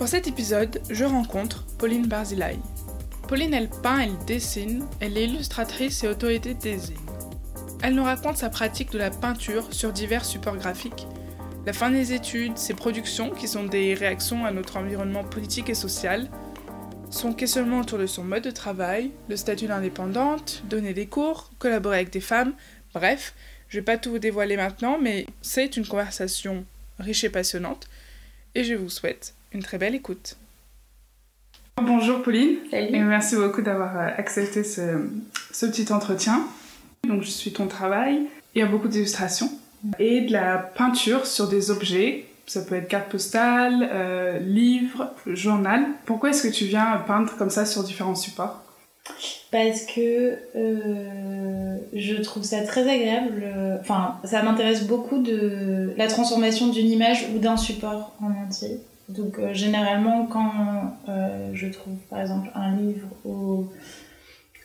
Pour cet épisode, je rencontre Pauline Barzilai. Pauline, elle peint, elle dessine, elle est illustratrice et design. Elle nous raconte sa pratique de la peinture sur divers supports graphiques, la fin des études, ses productions qui sont des réactions à notre environnement politique et social, son questionnement autour de son mode de travail, le statut d'indépendante, donner des cours, collaborer avec des femmes, bref, je vais pas tout vous dévoiler maintenant, mais c'est une conversation riche et passionnante, et je vous souhaite une très belle écoute. Bonjour Pauline, Salut. et merci beaucoup d'avoir euh, accepté ce, ce petit entretien. Donc je suis ton travail, il y a beaucoup d'illustrations et de la peinture sur des objets. Ça peut être carte postale, euh, livre, journal. Pourquoi est-ce que tu viens peindre comme ça sur différents supports? Parce que euh, je trouve ça très agréable. Enfin, ça m'intéresse beaucoup de la transformation d'une image ou d'un support en entier. Donc, euh, généralement, quand euh, je trouve par exemple un livre ou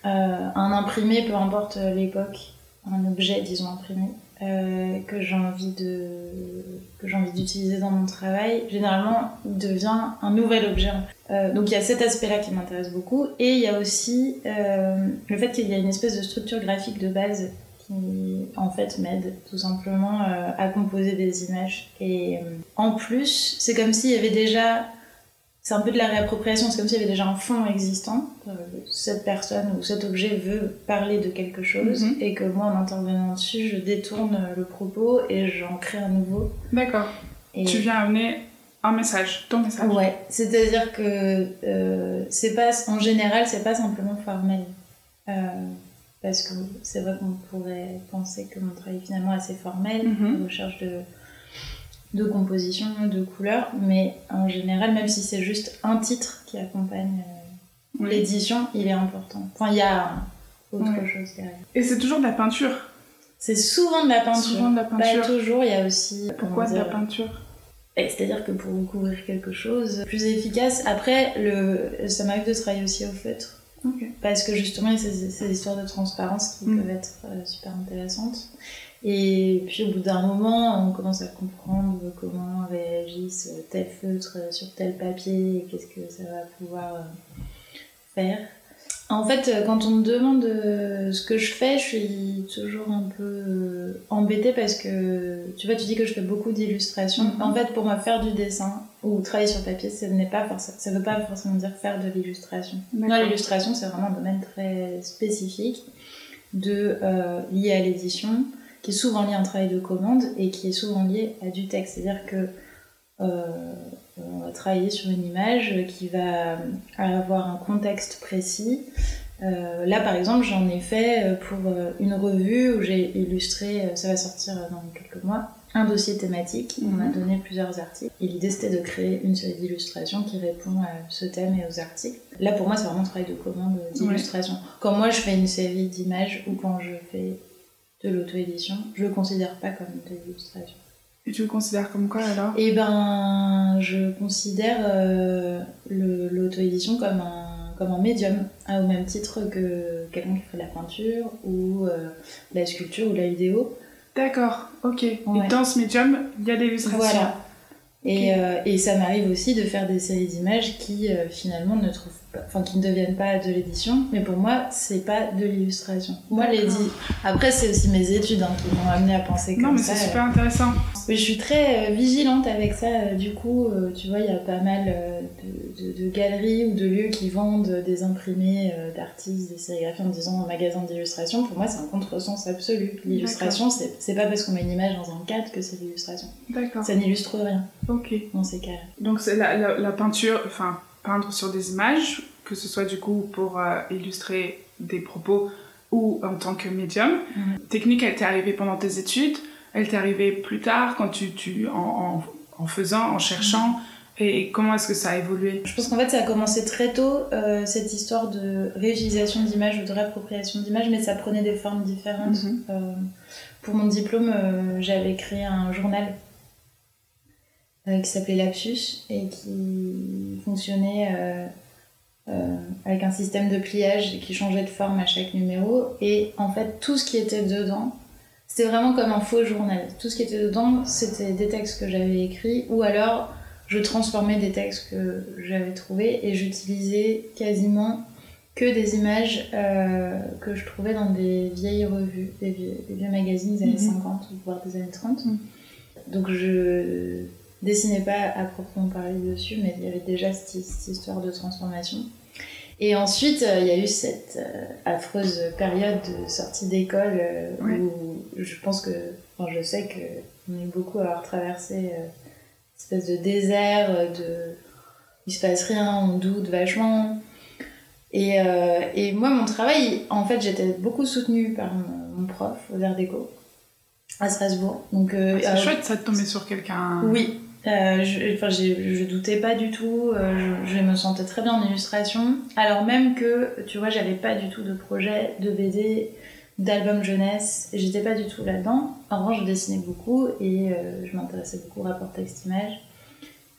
euh, un imprimé, peu importe l'époque, un objet, disons imprimé, que j'ai envie de que j'ai envie d'utiliser dans mon travail, généralement il devient un nouvel objet. Donc il y a cet aspect-là qui m'intéresse beaucoup et il y a aussi le fait qu'il y a une espèce de structure graphique de base qui en fait m'aide tout simplement euh, à composer des images et euh, en plus c'est comme s'il y avait déjà c'est un peu de la réappropriation, c'est comme s'il y avait déjà un fond existant. Euh, cette personne ou cet objet veut parler de quelque chose Mhm. et que moi, en intervenant dessus, je détourne le propos et j'en crée un nouveau. D'accord. Et... Tu viens amener un message, ton message. Ouais, c'est-à-dire que c'est pas, en général, c'est pas simplement formel. Parce que c'est vrai qu'on pourrait penser que mon travail est finalement assez formel, de recherche de, de composition, de couleurs, mais en général, même si c'est juste un titre qui accompagne euh, Oui. l'édition, il est important. Enfin, il y a autre chose derrière. Et c'est toujours de la peinture. C'est souvent de la peinture. Souvent de la peinture. Pas toujours, il y a aussi. Pourquoi de la peinture C'est-à-dire que pour recouvrir quelque chose plus efficace, après, le, ça m'arrive de travailler aussi au feutre. Parce que justement, il y a ces, ces histoires de transparence qui Mm. peuvent être euh, super intéressantes. Et puis au bout d'un moment, on commence à comprendre comment réagissent tel feutre sur tel papier et qu'est-ce que ça va pouvoir euh, faire. En fait, euh, quand on me demande euh, ce que je fais, je suis toujours un peu euh, embêtée parce que tu vois, tu dis que je fais beaucoup d'illustrations. Mhm. En fait, pour moi, faire du dessin ou travailler sur papier, ça n'est pas forcément, ça veut pas forcément dire faire de l'illustration. Non, D'accord. l'illustration, c'est vraiment un domaine très spécifique de euh, lié à l'édition, qui est souvent lié à un travail de commande et qui est souvent lié à du texte. C'est-à-dire que euh, on va travailler sur une image qui va avoir un contexte précis. Euh, là, par exemple, j'en ai fait euh, pour euh, une revue où j'ai illustré, euh, ça va sortir dans quelques mois, un dossier thématique. On m'a Mhm. donné plusieurs articles. Et l'idée, c'était de créer une série d'illustrations qui répond à ce thème et aux articles. Là, pour moi, c'est vraiment un travail de commande euh, d'illustration. Quand moi, je fais une série d'images ou quand je fais de l'auto-édition, je le considère pas comme de l'illustration. Et tu le considères comme quoi alors? Eh ben, je considère euh, l'auto-édition comme un, comme un médium, hein, au même titre que quelqu'un qui fait de la peinture ou euh, de la sculpture ou de la vidéo. D'accord, ok. Et dans ce médium, il y a des illustrations. Voilà. Et, euh, et ça m'arrive aussi de faire des séries d'images qui euh, finalement ne trouvent pas, enfin qui ne deviennent pas de l'édition, mais pour moi c'est pas de l'illustration. Moi les D'accord. dit. Après c'est aussi mes études hein, qui m'ont amené à penser comme Non, mais ça. c'est super intéressant. Mais je suis très euh, vigilante avec ça. euh, Du coup, euh, tu vois, il y a pas mal euh, de, de- de galeries ou de lieux qui vendent des imprimés euh, d'artistes, des sérigraphies en disant un magasin d'illustration. Pour moi, c'est un contresens absolu. L'illustration, c'est pas parce qu'on met une image dans un cadre que c'est l'illustration. D'accord. Ça n'illustre rien Ok. dans ces cas-là. Donc la- la peinture, enfin peindre sur des images, que ce soit du coup pour euh, illustrer des propos ou en tant que médium. Mhm. Technique, elle t'est arrivée pendant tes études, elle t'est arrivée plus tard quand tu, tu en, en, en faisant, en cherchant. Et comment est-ce que ça a évolué? Je pense qu'en fait, ça a commencé très tôt, euh, cette histoire de réutilisation d'images ou de réappropriation d'images, mais ça prenait des formes différentes. Mhm. Euh, pour mon diplôme, euh, j'avais créé un journal qui s'appelait Lapsus et qui fonctionnait euh, euh, avec un système de pliage qui changeait de forme à chaque numéro. Et en fait, tout ce qui était dedans, c'était vraiment comme un faux journal. Tout ce qui était dedans, c'était des textes que j'avais écrits ou alors je transformais des textes que j'avais trouvés et j'utilisais quasiment que des images euh, que je trouvais dans des vieilles revues, des vieux, magazines des années 50 mhm. voire des années 30. Mhm. Donc je dessinais pas à proprement parler dessus, mais il y avait déjà cette, histoire de transformation. Et ensuite, euh, il y a eu cette euh, affreuse période de sortie d'école où je pense que, enfin, je sais qu'on est beaucoup à avoir traversé une espèce de désert, de il se passe rien, on doute vachement. Et, euh, et, moi, mon travail, en fait, j'étais beaucoup soutenue par mon, prof aux Arts Déco à Strasbourg. Donc, euh, c'est euh, chouette ça de tomber sur quelqu'un. Oui. Je, enfin, je doutais pas du tout. Je, je, me sentais très bien en illustration. Alors même que, tu vois, j'avais pas du tout de projet de BD, d'album jeunesse. J'étais pas du tout là-dedans. En revanche, je dessinais beaucoup et je m'intéressais beaucoup au rapport texte-image.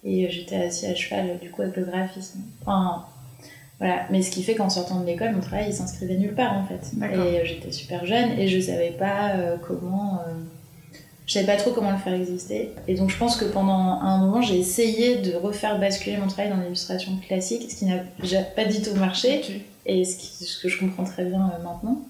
Et j'étais assez à cheval, du coup, avec le graphisme. Enfin, voilà. Mais ce qui fait qu'en sortant de l'école, mon travail il s'inscrivait nulle part en fait. Et euh, j'étais super jeune et je savais pas euh, comment. Euh, je savais pas trop comment le faire exister. Et donc je pense que pendant un moment, j'ai essayé de refaire basculer mon travail dans l'illustration classique, ce qui n'a pas du tout marché. Et ce, ce, que je comprends très bien maintenant.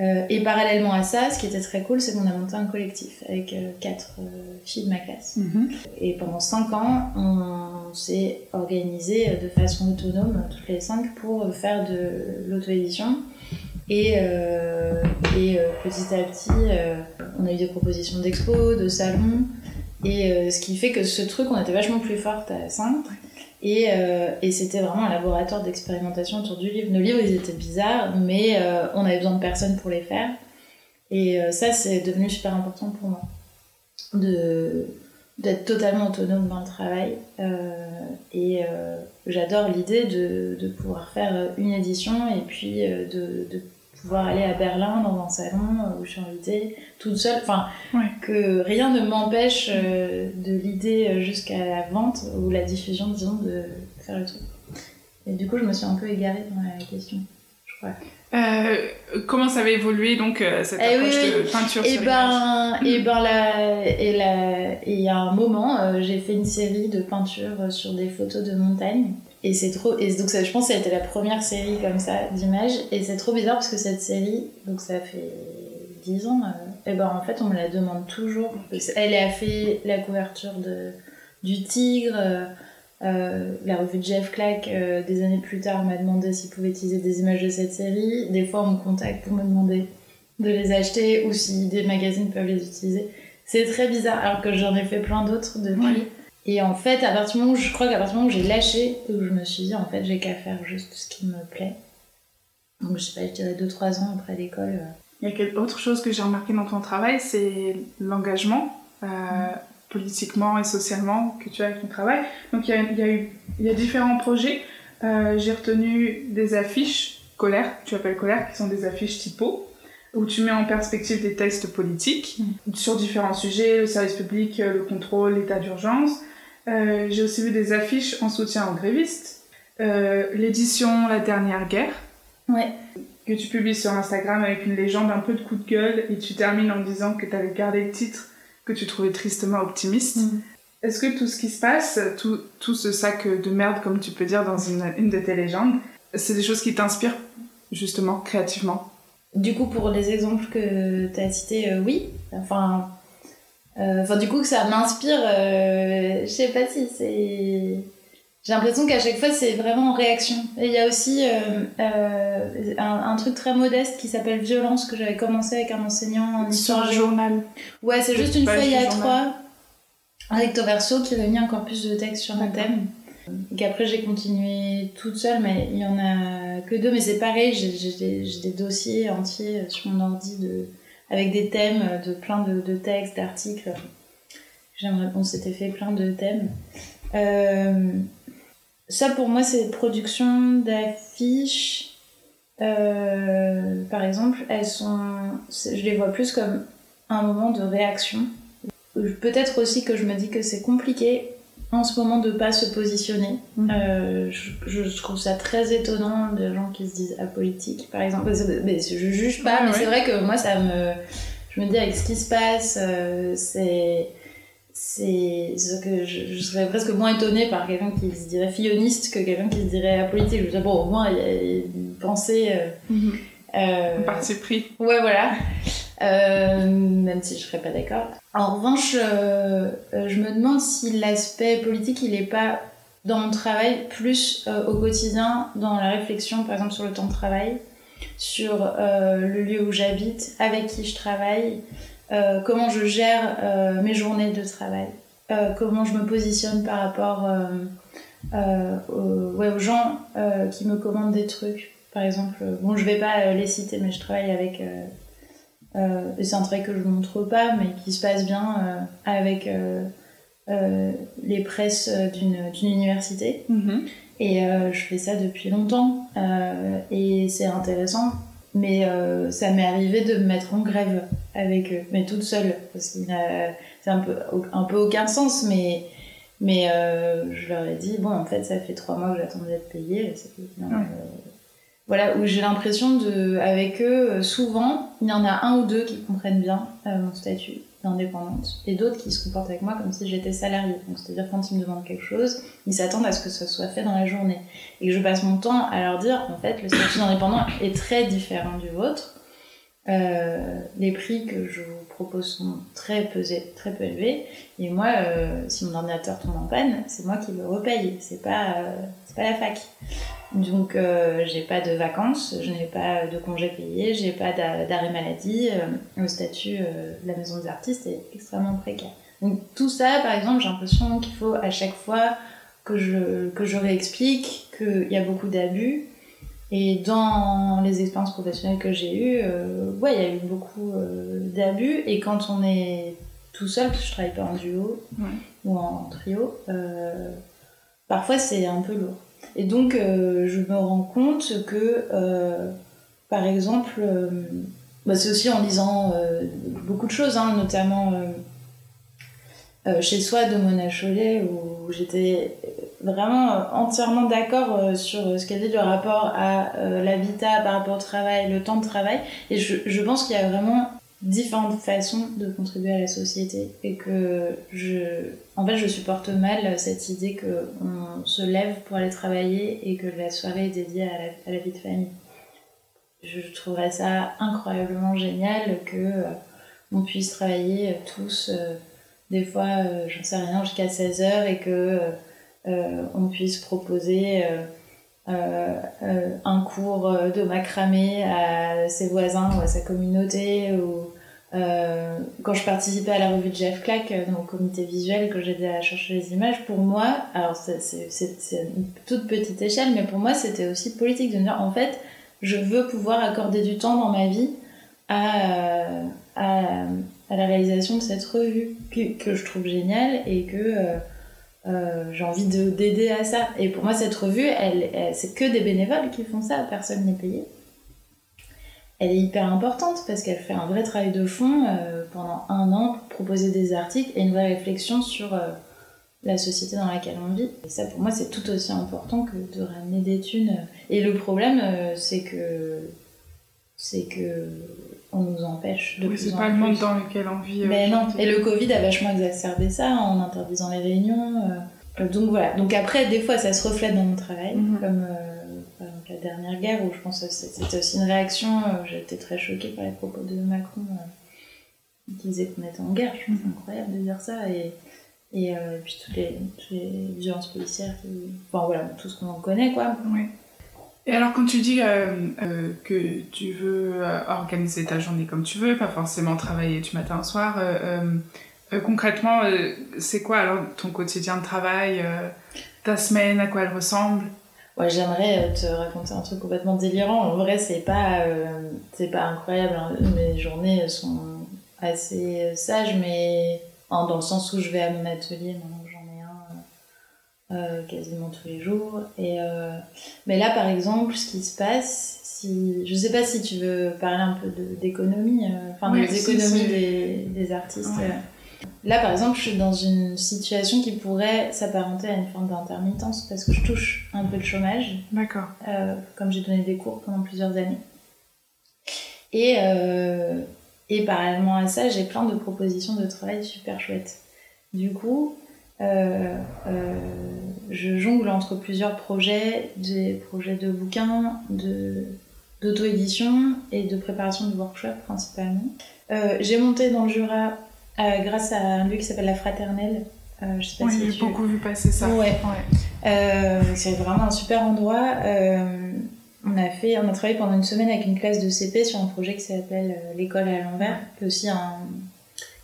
Euh, et parallèlement à ça, ce qui était très cool, c'est qu'on a monté un collectif avec euh, quatre euh, filles de ma classe. Mhm. Et pendant cinq ans, on s'est organisé de façon autonome, toutes les cinq, pour faire de l'auto-édition. Et, et petit à petit, on a eu des propositions d'expo, de salons. Et ce qui fait que ce truc, on était vachement plus forte à cinq. Et, euh, et c'était vraiment un laboratoire d'expérimentation autour du livre. Nos livres, ils étaient bizarres, mais euh, on avait besoin de personnes pour les faire. Et euh, ça, c'est devenu super important pour moi. De, d'être totalement autonome dans le travail. et j'adore l'idée de, de, pouvoir faire une édition et puis de pouvoir aller à Berlin dans un salon où je suis invitée toute seule. Enfin, que rien ne m'empêche euh, de l'idée jusqu'à la vente ou la diffusion, disons, de faire le truc. Et du coup, je me suis un peu égarée dans la question, Euh, comment ça va évoluer donc euh, cette eh approche de peinture et eh ben, et eh ben là, et là, il y a un moment, j'ai fait une série de peintures sur des photos de montagne et c'est trop. Et donc, ça, je pense que ça a été la première série comme ça d'images. Et c'est trop bizarre parce que cette série, donc ça fait 10 ans, euh, et ben en fait, on me la demande toujours. Elle a fait la couverture de, du Tigre. Euh, euh, la revue de Jeff Clack, des années plus tard, m'a demandé s'il pouvait utiliser des images de cette série. Des fois, on me contacte pour me demander de les acheter ou si des magazines peuvent les utiliser. C'est très bizarre, alors que j'en ai fait plein d'autres depuis. Et en fait, à partir du moment où je crois qu'à partir du moment où j'ai lâché, où je me suis dit, en fait, j'ai qu'à faire juste ce qui me plaît. Donc, je sais pas, je dirais 2-3 ans après l'école. Euh. Il y a quelque autre chose que j'ai remarqué dans ton travail, c'est l'engagement, euh, mm. Politiquement et socialement, que tu as avec ton travail. Donc, il y a, y a, eu, il y a différents projets. Euh, j'ai retenu des affiches colères, tu appelles colères, qui sont des affiches typo, où tu mets en perspective des textes politiques mm. sur différents sujets, le service public, le contrôle, l'état d'urgence. Euh, j'ai aussi vu des affiches en soutien aux grévistes. Euh, l'édition La Dernière Guerre. Ouais. Que tu publies sur Instagram avec une légende un peu de coup de gueule et tu termines en disant que tu avais gardé le titre que tu trouvais tristement optimiste. Mm. Est-ce que tout ce qui se passe, tout, tout, ce sac de merde, comme tu peux dire dans une, une de tes légendes, c'est des choses qui t'inspirent justement créativement? Du coup, pour les exemples que tu as cités, euh, oui. Enfin, euh, enfin, du coup, ça m'inspire. Euh, je sais pas si c'est. J'ai l'impression qu'à chaque fois, c'est vraiment en réaction. Et il y a aussi euh, un, truc très modeste qui s'appelle Violence que j'avais commencé avec un enseignant en histoire. Sur un journal. Ouais, c'est juste une feuille à trois recto verso qui réunit un corpus de texte sur un thème. Et qu'après, j'ai continué toute seule, mais il y en a que deux. Mais c'est pareil, j'ai des dossiers entiers sur mon ordi de avec des thèmes de plein de, de textes, d'articles. J'aimerais, on s'était fait plein de thèmes. Euh, ça pour moi c'est production d'affiches. Euh, par exemple, elles sont, je les vois plus comme un moment de réaction. Peut-être aussi que je me dis que c'est compliqué en ce moment de pas se positionner. Mhm. Euh, je, trouve ça très étonnant de gens qui se disent apolitiques, par exemple. Mais je juge pas, mais c'est vrai que moi, ça me, je me dis avec ce qui se passe, euh, c'est c'est que je, serais presque moins étonnée par quelqu'un qui se dirait filloniste que quelqu'un qui se dirait apolitique. Je veux dire, bon, au moins, il y a une pensée. Euh, euh, parti pris. Ouais, voilà. Euh, même si je serais pas d'accord. En revanche, je me demande si l'aspect politique, il est pas dans mon travail, plus au quotidien, dans la réflexion, par exemple, sur le temps de travail, sur le lieu où j'habite, avec qui je travaille, euh, comment je gère euh, mes journées de travail, euh, comment je me positionne par rapport aux, ouais, aux, gens qui me commandent des trucs. Par exemple, bon, je vais pas les citer, mais je travaille avec. c'est un travail que je ne montre pas, mais qui se passe bien avec les presses d'une université. Mm-hmm. Et je fais ça depuis longtemps. et c'est intéressant mais euh, ça m'est arrivé de me mettre en grève avec eux, mais toute seule, parce que c'est un peu, un peu aucun sens, mais, mais euh, je leur ai dit, bon, en fait, ça fait trois mois que j'attendais d'être payée. Euh, voilà, où j'ai l'impression de, avec eux, souvent, il y en a un ou deux qui comprennent bien mon statut d'indépendante, et d'autres qui se comportent avec moi comme si j'étais salariée. Donc, c'est-à-dire quand ils me demandent quelque chose, ils s'attendent à ce que ce soit fait dans la journée. Et que je passe mon temps à leur dire, en fait, le statut d'indépendant est très différent du vôtre. Euh, les prix que je vous propose sont très peu, très peu élevés. Et moi, euh, si mon ordinateur tombe en panne, c'est moi qui le repaye. C'est pas, euh, pas la fac. Donc, j'ai pas de vacances, je n'ai pas de congés payés, j'ai pas d'arrêt maladie. Le statut de la maison des artistes est extrêmement précaire. Donc, tout ça, par exemple, j'ai l'impression qu'il faut à chaque fois que je, que je réexplique qu'il y a beaucoup d'abus. Et dans les expériences professionnelles que j'ai eues, ouais, il y a eu beaucoup d'abus. Et quand on est tout seul, parce que je travaille pas en duo ou en trio, parfois c'est un peu lourd. Et donc, euh, je me rends compte que, euh, par exemple, euh, bah, c'est aussi en lisant beaucoup de choses, hein, notamment chez soi de Mona Chollet, où j'étais vraiment entièrement d'accord sur ce qu'elle dit du rapport à l'habitat par rapport au travail, le temps de travail. Et je, je pense qu'il y a vraiment différentes façons de contribuer à la société et que je en fait je supporte mal cette idée que on se lève pour aller travailler et que la soirée est dédiée à la, vie de famille je trouverais ça incroyablement génial que euh, on puisse travailler tous euh, des fois euh, j'en sais rien jusqu'à 16h et que on puisse proposer euh, un cours euh, de macramé à ses voisins ou à sa communauté ou euh, quand je participais à la revue de Jeff Clack le comité visuel que j'aidais à chercher les images pour moi alors c'est une toute petite échelle mais pour moi c'était aussi politique de dire en fait je veux pouvoir accorder du temps dans ma vie à, à, à la réalisation de cette revue que, que je trouve géniale et que euh, j'ai envie d'aider à ça. Et pour moi, cette revue, elle, c'est que des bénévoles qui font ça, personne n'est payé. Elle est hyper importante parce qu'elle fait un vrai travail de fond euh, pendant un an pour proposer des articles et une vraie réflexion sur euh, la société dans laquelle on vit. Et ça, pour moi, c'est tout aussi important que de ramener des thunes. Et le problème, c'est que c'est que on nous empêche de oui, c'est pas le monde dans lequel on vit. Mais euh, non, et le Covid a vachement exacerbé ça en interdisant les réunions. Euh. donc voilà. Donc après, des fois, ça se reflète dans mon travail, mhm. comme euh, la dernière guerre où je pense que c'était aussi une réaction. J'étais très choquée par les propos de Macron qui disait qu'on était en guerre. Je trouve mhm. incroyable de dire ça et et, puis toutes les, toutes les violences policières, qui... enfin voilà, tout ce qu'on en connaît quoi. Oui. Et alors quand tu dis euh, euh, que tu veux euh, organiser ta journée comme tu veux, pas forcément travailler du matin au soir, concrètement, c'est quoi alors ton quotidien de travail, ta semaine, à quoi elle ressemble? Ouais, j'aimerais te raconter un truc complètement délirant. En vrai, c'est pas, c'est pas incroyable. Hein. Mes journées sont assez sages, mais dans le sens où je vais à mon atelier euh, quasiment tous les jours. Et, euh, mais là, par exemple, ce qui se passe, si, je sais pas si tu veux parler un peu d'économie, euh, enfin des économies Des, des, artistes. Là, par exemple, je suis dans une situation qui pourrait s'apparenter à une forme d'intermittence parce que je touche un peu de chômage. D'accord. comme j'ai donné des cours pendant plusieurs années. Et, et parallèlement à ça, j'ai plein de propositions de travail super chouettes. Du coup, je jongle entre plusieurs projets, des projets de bouquins, de d'auto-édition et de préparation de workshop principalement. j'ai monté dans le Jura grâce à un lieu qui s'appelle La Fraternelle. je sais pas oui, si j'ai beaucoup vu passer ça. Ouais. c'est vraiment un super endroit on a fait, on a travaillé pendant une semaine avec une classe de CP sur un projet qui s'appelle euh, l'école à l'envers, qui est aussi un,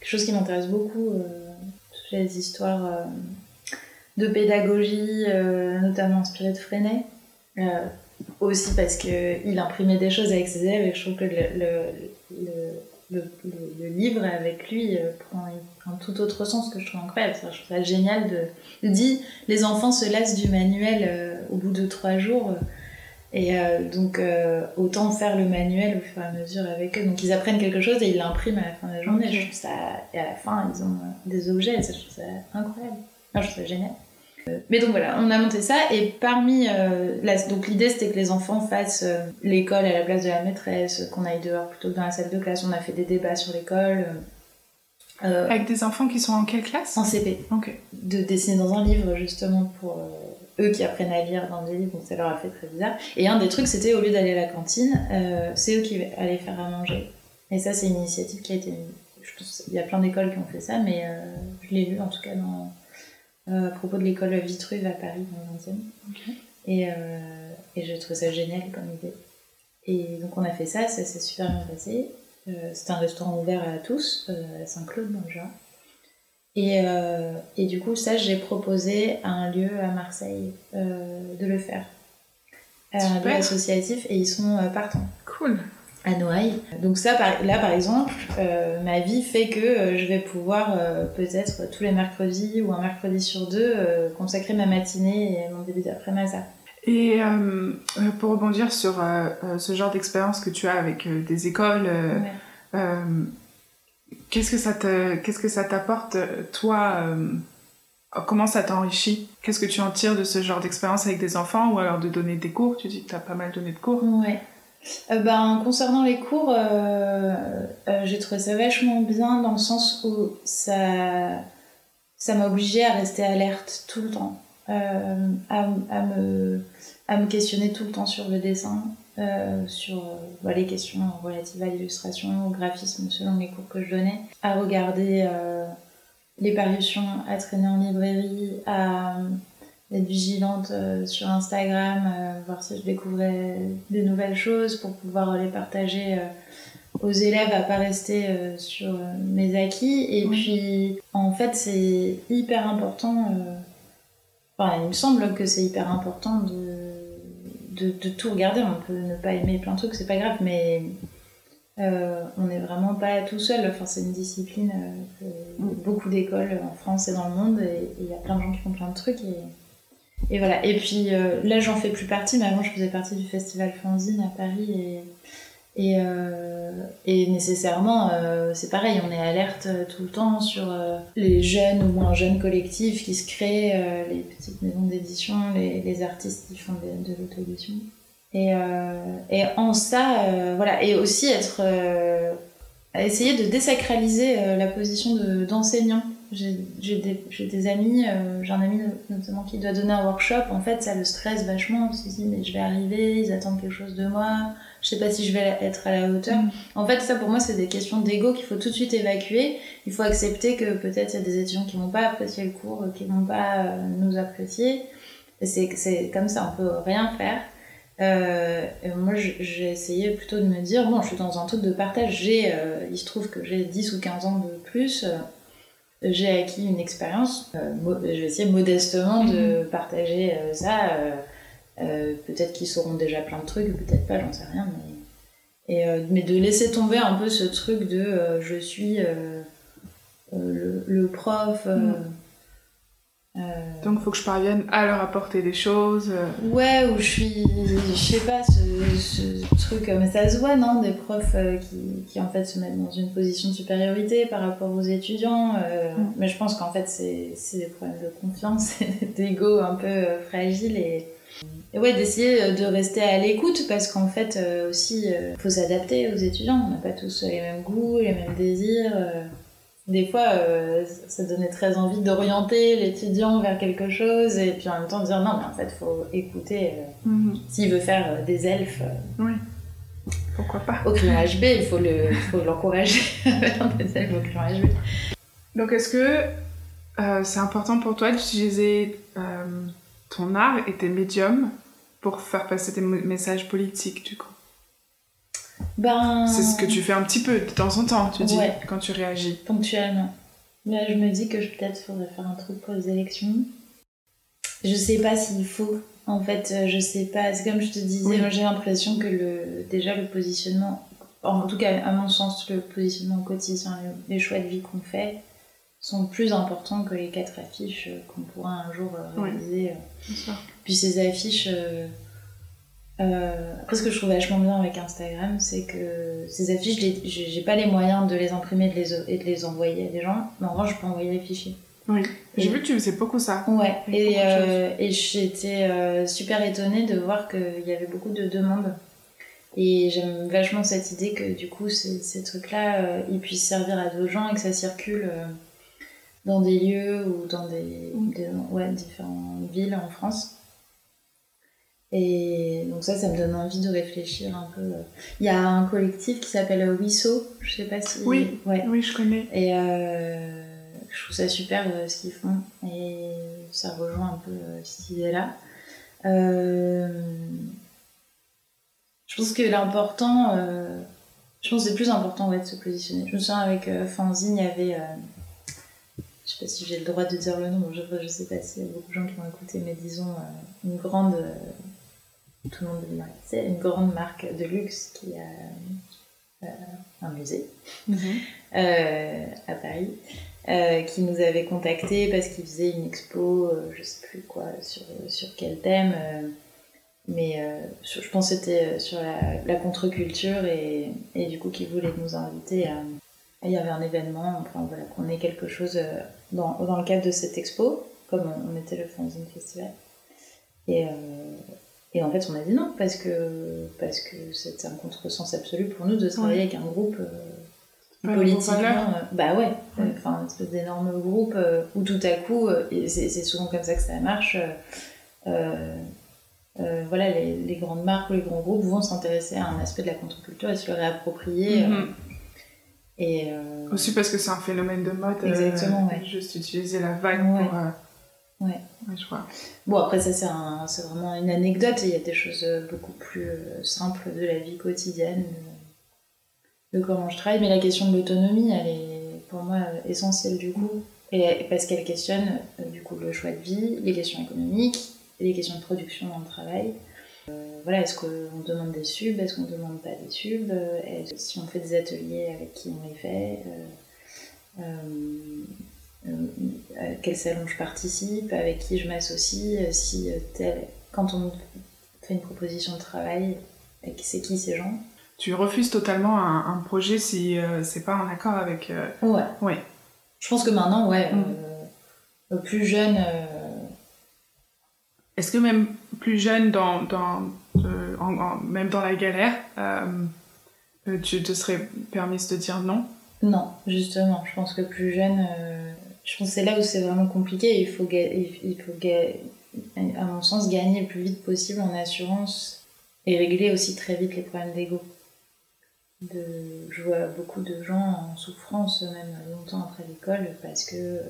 quelque chose qui m'intéresse beaucoup, euh, les histoires euh, de pédagogie, notamment inspirées de Freinet. aussi parce qu'il imprimait des choses avec ses élèves et je trouve que le, le, livre avec lui prend un tout autre sens que je trouve incroyable. Je trouve ça génial de, de dire les enfants se lassent du manuel au bout de trois jours. Et euh, donc, euh, autant faire le manuel au fur et à mesure avec eux. Donc, ils apprennent quelque chose et ils l'impriment à la fin de la journée. Je trouve ça... Et à la fin, ils ont euh, des objets. Et ça, je trouve ça incroyable. je trouve ça génial. Mais donc voilà, on a monté ça et parmi donc l'idée c'était que les enfants fassent l'école à la place de la maîtresse, qu'on aille dehors plutôt que dans la salle de classe. On a fait des débats sur l'école. Avec des enfants qui sont en quelle classe? En CP. Ok. De dessiner dans un livre justement pour eux qui apprennent à lire dans des livres, donc ça leur a fait très bizarre. Et un des trucs, c'était au lieu d'aller à la cantine, euh, c'est eux qui allaient faire à manger. Et ça, c'est une initiative qui a été. Je pense il y a plein d'écoles qui ont fait ça, mais euh, je l'ai lu en tout cas dans, euh, à propos de l'école Vitruve à Paris, dans le 20e. Et, et j'ai trouvé ça génial comme idée. Et donc on a fait ça, ça s'est super bien passé. C'était un restaurant ouvert à tous, à Saint-Claude dans le genre. Et, euh, et, du coup, ça, j'ai proposé à un lieu à Marseille euh, de le faire. un lieu associatif et ils sont euh, partants. Cool. À Noailles. Donc ça, là par exemple, ma vie fait que je vais pouvoir peut-être tous les mercredis ou un mercredi sur deux consacrer ma matinée et mon début d'après-midi à ça. Et pour rebondir sur ce genre d'expérience que tu as avec des écoles, Qu'est-ce que ça te, qu'est-ce que ça t'apporte, toi euh, Comment ça t'enrichit? Qu'est-ce que tu en tires de ce genre d'expérience avec des enfants ou alors de donner des cours? Tu dis que tu as pas mal donné de cours. Ouais. Euh, ben, concernant les cours, euh, j'ai trouvé ça vachement bien dans le sens où ça, ça m'a obligé à rester alerte tout le temps, à, me, à me questionner tout le temps sur le dessin, euh, sur euh, les questions relatives à l'illustration, au graphisme selon les cours que je donnais, à regarder euh, les parutions, à traîner en librairie, à être vigilante sur Instagram, voir si je découvrais des nouvelles choses pour pouvoir les partager aux élèves à pas rester sur mes acquis. Et puis, en fait, c'est hyper important. Enfin, il me semble que c'est hyper important de de, tout regarder. On peut ne pas aimer plein de trucs, c'est pas grave, mais euh, on n'est vraiment pas tout seul. Enfin, c'est une discipline, euh, beaucoup d'écoles en France et dans le monde, et il y a plein de gens qui font plein de trucs. Et, et voilà. Et puis euh, là, j'en fais plus partie, mais avant, je faisais partie du festival Fanzine à Paris, et et, euh, et nécessairement, euh, c'est pareil, on est alerte tout le temps sur euh, les jeunes ou moins jeunes collectifs qui se créent, les petites maisons d'édition, les, artistes qui font de, de l'auto-édition. Et, en ça, voilà, et aussi être, essayer de désacraliser la position d'enseignant. J'ai des, des, amis, j'ai un ami notamment qui doit donner un workshop, en fait ça le stresse vachement, parce qu'il se dit mais je vais arriver, ils attendent quelque chose de moi, je sais pas si je vais être à la hauteur. Mm. En fait, ça pour moi, c'est des questions d'ego qu'il faut tout de suite évacuer. Il faut accepter que peut-être il y a des étudiants qui vont pas apprécier le cours, qui vont pas euh, nous apprécier. C'est comme ça, on peut rien faire. Euh, moi, j'ai essayé plutôt de me dire, bon, je suis dans un truc de partage. J'ai, euh, il se trouve que j'ai 10 ou 15 ans de plus. J'ai acquis une expérience. je vais essayer modestement de mm-hmm. partager ça euh, peut-être qu'ils sauront déjà plein de trucs, peut-être pas, j'en sais rien. Mais... Et, euh, mais de laisser tomber un peu ce truc de euh, je suis le, le, prof. Mm. Donc il faut que je parvienne à leur apporter des choses. Ouais, ou je suis, je sais pas, ce, ce, truc, mais ça se voit, non Des profs qui, qui, en fait se mettent dans une position de supériorité par rapport aux étudiants. Mais je pense qu'en fait c'est des problèmes de confiance et d'ego un peu fragile et, et ouais, d'essayer euh, de rester à l'écoute parce qu'en fait euh, aussi, il euh, faut s'adapter aux étudiants. On n'a pas tous les mêmes goûts, les mêmes désirs. Des fois, euh, ça donnait très envie d'orienter l'étudiant vers quelque chose et puis en même temps dire non, mais en fait, il faut écouter. Euh, mhm. S'il veut faire euh, des elfes. oui. Pourquoi pas Au crayon HB, il faut l'encourager à faire des elfes au crayon HB. Donc, est-ce que c'est important pour toi d'utiliser ton art et tes médiums pour faire passer tes messages politiques, du coup? Ben... C'est ce que tu fais un petit peu de temps en temps, tu dis, quand tu réagis. Ponctuellement. Là, je me dis que peut-être faudrait faire un truc pour les élections. Je sais pas s'il faut. En fait, euh, je sais pas. C'est comme je te disais, j'ai l'impression que le, déjà le positionnement, en tout cas à mon sens, le positionnement quotidien, les choix de vie qu'on fait sont plus importants que les quatre affiches qu'on pourra un jour euh, réaliser. Puis ces affiches, euh, après, ce que je trouve vachement bien avec Instagram, c'est que ces affiches, j'ai pas les moyens de les imprimer de les, et de les envoyer à des gens, mais en revanche, je peux envoyer les fichiers. Oui, j'ai vu que tu faisais beaucoup ça. Ouais, et, euh, et j'étais euh, super étonnée de voir qu'il y avait beaucoup de demandes. Et j'aime vachement cette idée que du coup, ces, ces trucs-là, ils puissent servir à d'autres gens et que ça circule dans des lieux ou dans des, des ouais, différentes villes en France. Et donc ça, ça me donne envie de réfléchir un peu. Il y a un collectif qui s'appelle Wisso, je sais pas si... Oui, ouais. oui je connais. Et euh, je trouve ça super euh, ce qu'ils font. Et ça rejoint un peu euh, cette idée-là. je pense que l'important... je pense que c'est plus important ouais, de se positionner. Je me souviens avec Fanzine, il y avait... je sais pas si j'ai le droit de dire le nom, je, je sais pas s'il y a beaucoup de gens qui vont écouter, mais disons une grande tout le monde C'est une grande marque de luxe qui a euh, un musée mhm. euh, à Paris. Euh, qui nous avait contacté parce qu'il faisait une expo, je sais plus quoi, sur, sur quel thème, mais je pense que c'était sur la, contre-culture et, et, du coup qui voulait nous inviter à. Il y avait un événement, enfin voilà, qu'on ait quelque chose dans, dans, le cadre de cette expo, comme on, était le Fanzine Festival. Et, et en fait, on a dit non, parce que parce que c'était un contresens absolu pour nous de travailler avec un groupe euh, politiquement. Euh, bah ouais, enfin, un espèce d'énorme groupe euh, où tout à coup, c'est souvent comme ça que ça marche. voilà, les, les, grandes marques ou les grands groupes vont s'intéresser à un aspect de la contre-culture et se le réapproprier. Mm-hmm. et Aussi parce que c'est un phénomène de mode. Exactement, ouais. Juste utiliser la vague pour Ouais. je crois. Bon, après, ça, c'est vraiment une anecdote. Il y a des choses beaucoup plus euh, simples de la vie quotidienne, de, comment je travaille. Mais la question de l'autonomie, elle est pour moi essentielle du coup. Et, parce qu'elle questionne euh, du coup le choix de vie, les questions économiques, les questions de production dans le travail. Euh, voilà, est-ce qu'on demande des subs, est-ce qu'on ne demande pas des subs? Si on fait des ateliers, avec qui on les fait? Euh, à quel salon je participe, avec qui je m'associe, euh, si euh, tel, quand on fait une proposition de travail, c'est qui ces gens. Tu refuses totalement un, projet si c'est pas en accord avec. Ouais. ouais. Je pense que maintenant, ouais, mm. plus jeune. Est-ce que même plus jeune, dans, dans même dans la galère, tu te serais permise de dire non? Non, justement. Je pense que plus jeune, je pense que c'est là où c'est vraiment compliqué. Il faut, il faut à mon sens, gagner le plus vite possible en assurance et régler aussi très vite les problèmes d'ego. De, je vois beaucoup de gens en souffrance, même longtemps après l'école, parce que,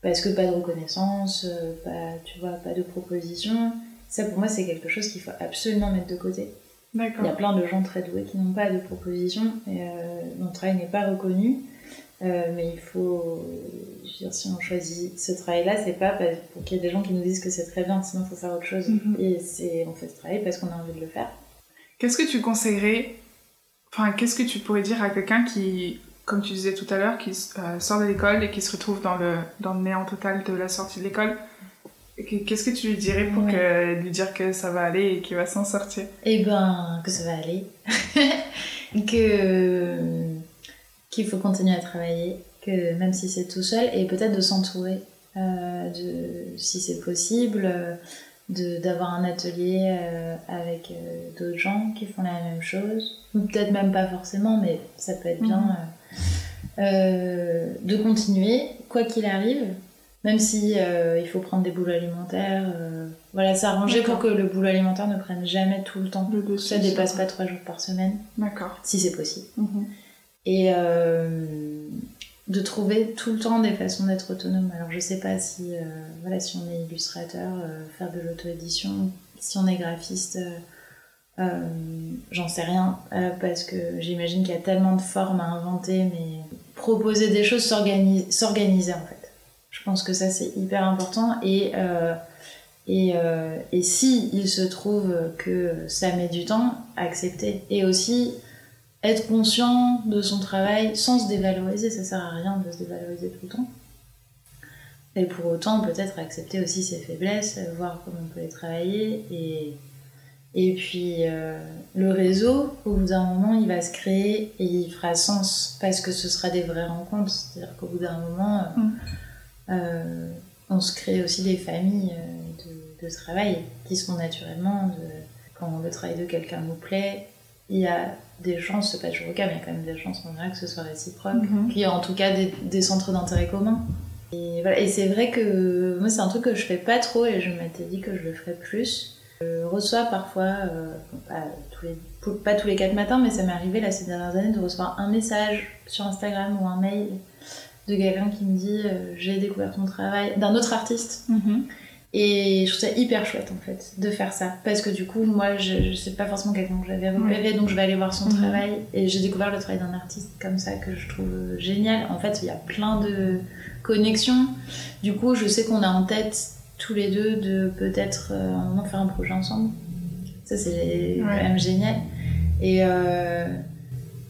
parce que pas de reconnaissance, pas, tu vois, pas de proposition. Ça, pour moi, c'est quelque chose qu'il faut absolument mettre de côté. Il y a plein de gens très doués qui n'ont pas de proposition et euh, le travail n'est pas reconnu. Euh, mais il faut, je veux dire, si on choisit ce travail-là, c'est pas pour qu'il y ait des gens qui nous disent que c'est très bien, sinon il faut faire autre chose. Mhm. Et c'est, on fait ce travail parce qu'on a envie de le faire. Qu'est-ce que tu conseillerais, enfin, qu'est-ce que tu pourrais dire à quelqu'un qui, comme tu disais tout à l'heure, qui euh, sort de l'école et qui se retrouve dans le, dans le néant total de la sortie de l'école? Qu'est-ce que tu lui dirais pour que, lui dire que ça va aller et qu'il va s'en sortir? Eh ben, que ça va aller. que qu'il faut continuer à travailler, que même si c'est tout seul, et peut-être de s'entourer, euh, de, si c'est possible, d'avoir un atelier euh, avec euh, d'autres gens qui font la même chose, ou peut-être même pas forcément, mais ça peut être bien. Mhm. euh, de continuer, quoi qu'il arrive, même si euh, il faut prendre des boulots alimentaires. euh, voilà, s'arranger pour que le boulot alimentaire ne prenne jamais tout le temps. Le Ça dépasse pas trois jours par semaine, D'accord. si c'est possible. Mhm. Et euh, de trouver tout le temps des façons d'être autonome. Alors je sais pas si, euh, voilà, si on est illustrateur, euh, faire de l'auto-édition, si on est graphiste, j'en sais rien, parce que j'imagine qu'il y a tellement de formes à inventer, mais proposer des choses, s'organi- s'organiser en fait. Je pense que ça c'est hyper important et, et, et si il se trouve que ça met du temps, accepter. Et aussi être conscient de son travail sans se dévaloriser, ça sert à rien de se dévaloriser tout le temps. Et pour autant, peut-être accepter aussi ses faiblesses, voir comment on peut les travailler. Et, et puis, euh, le réseau, au bout d'un moment, il va se créer et il fera sens parce que ce sera des vraies rencontres. C'est-à-dire qu'au bout d'un moment, euh, Mm. euh, on se crée aussi des familles de, de travail qui se font naturellement. De, quand le travail de quelqu'un nous plaît, il y a des chances, c'est pas toujours le cas, mais il y a quand même des chances on dirait que ce soit réciproque, Mhm. qu'il y ait en tout cas des, des centres d'intérêt communs. Et, voilà. et c'est vrai que moi, c'est un truc que je fais pas trop et je m'étais dit que je le ferais plus. Je reçois parfois, euh, pas, tous les, pas tous les quatre matins, mais ça m'est arrivé là, ces dernières années de recevoir un message sur Instagram ou un mail de quelqu'un qui me dit euh, j'ai découvert ton travail, d'un autre artiste. Mhm. Et je trouve ça hyper chouette en fait de faire ça. Parce que du coup, moi, je, je sais pas forcément quelqu'un que j'avais repéré, donc je vais aller voir son Mhm. travail. Et j'ai découvert le travail d'un artiste comme ça que je trouve génial. En fait, il y a plein de connexions. Du coup, je sais qu'on a en tête tous les deux de peut-être euh, un moment faire un projet ensemble. Ça, c'est quand même génial. Et, euh,